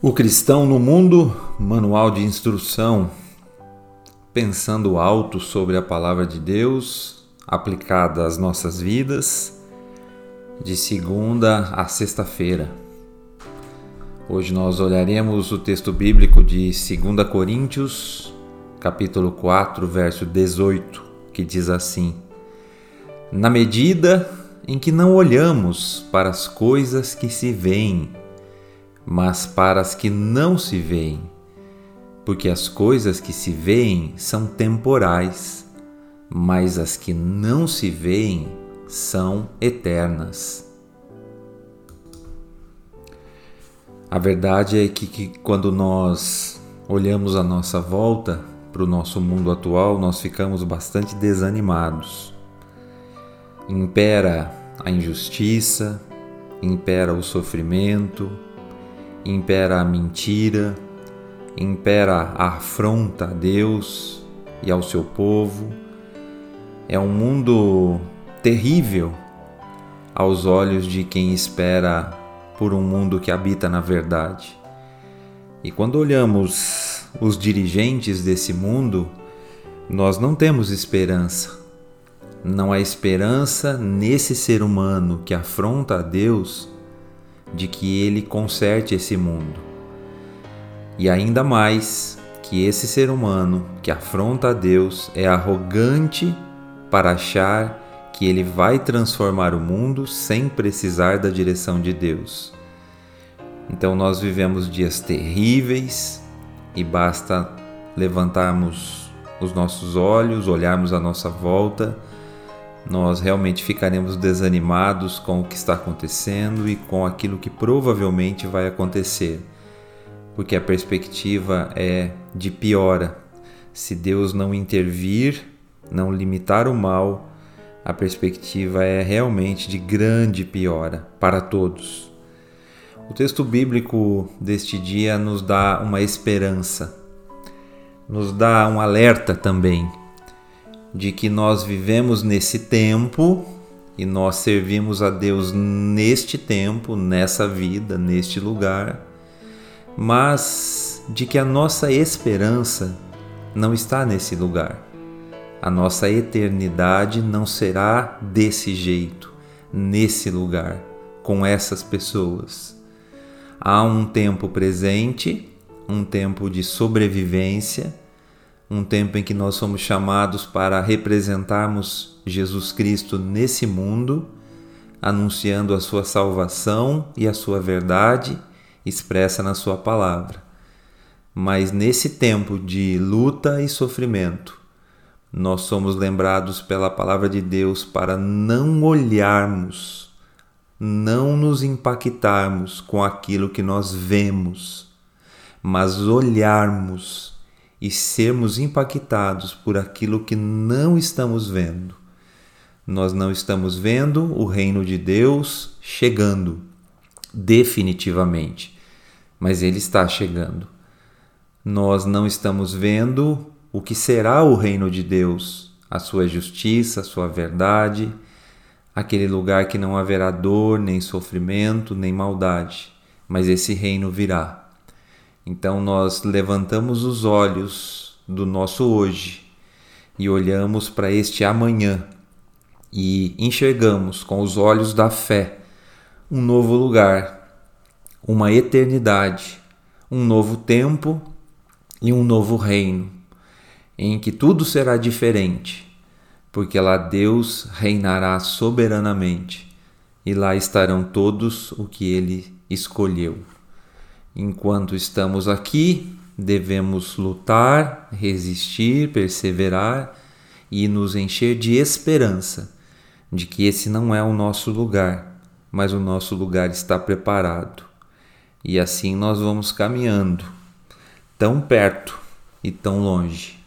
O Cristão no Mundo, manual de instrução, pensando alto sobre a palavra de Deus, aplicada às nossas vidas, de segunda a sexta-feira. Hoje nós olharemos o texto bíblico de 2 Coríntios, capítulo 4, verso 18, que diz assim: Na medida em que não olhamos para as coisas que se veem, mas para as que não se veem, porque as coisas que se veem são temporais, mas as que não se veem são eternas. A verdade é que, que quando nós olhamos a nossa volta para o nosso mundo atual, nós ficamos bastante desanimados. Impera a injustiça, impera o sofrimento, impera a mentira, impera a afronta a Deus e ao seu povo. É um mundo terrível aos olhos de quem espera por um mundo que habita na verdade. E quando olhamos os dirigentes desse mundo, nós não temos esperança. Não há esperança nesse ser humano que afronta a Deus de que ele conserte esse mundo. E ainda mais que esse ser humano que afronta a Deus é arrogante para achar que ele vai transformar o mundo sem precisar da direção de Deus. Então nós vivemos dias terríveis e basta levantarmos os nossos olhos, olharmos à nossa volta nós realmente ficaremos desanimados com o que está acontecendo e com aquilo que provavelmente vai acontecer, porque a perspectiva é de piora. Se Deus não intervir, não limitar o mal, a perspectiva é realmente de grande piora para todos. O texto bíblico deste dia nos dá uma esperança, nos dá um alerta também de que nós vivemos nesse tempo e nós servimos a Deus neste tempo, nessa vida, neste lugar, mas de que a nossa esperança não está nesse lugar. A nossa eternidade não será desse jeito, nesse lugar, com essas pessoas. Há um tempo presente, um tempo de sobrevivência um tempo em que nós somos chamados para representarmos Jesus Cristo nesse mundo, anunciando a sua salvação e a sua verdade expressa na sua palavra. Mas nesse tempo de luta e sofrimento, nós somos lembrados pela palavra de Deus para não olharmos, não nos impactarmos com aquilo que nós vemos, mas olharmos e sermos impactados por aquilo que não estamos vendo. Nós não estamos vendo o reino de Deus chegando, definitivamente, mas ele está chegando. Nós não estamos vendo o que será o reino de Deus, a sua justiça, a sua verdade, aquele lugar que não haverá dor, nem sofrimento, nem maldade, mas esse reino virá. Então nós levantamos os olhos do nosso hoje e olhamos para este amanhã e enxergamos com os olhos da fé um novo lugar, uma eternidade, um novo tempo e um novo reino, em que tudo será diferente, porque lá Deus reinará soberanamente e lá estarão todos o que ele escolheu. Enquanto estamos aqui, devemos lutar, resistir, perseverar e nos encher de esperança de que esse não é o nosso lugar, mas o nosso lugar está preparado. E assim nós vamos caminhando, tão perto e tão longe.